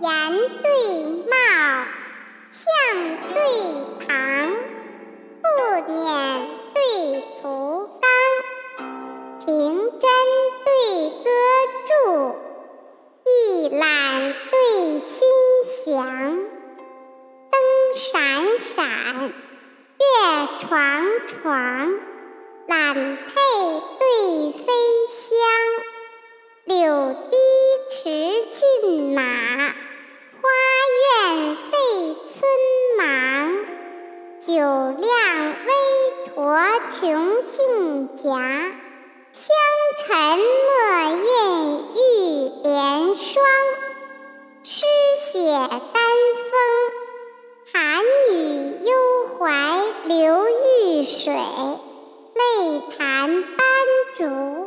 言对貌，相对旁，步辇对图冈，平针对歌柱，一览对心祥，灯闪闪，月床床，懒佩对飞香，柳堤驰骏马。微驼穷杏颊，香沉墨印玉莲霜。诗写丹枫，寒雨幽怀流玉水，泪弹斑竹。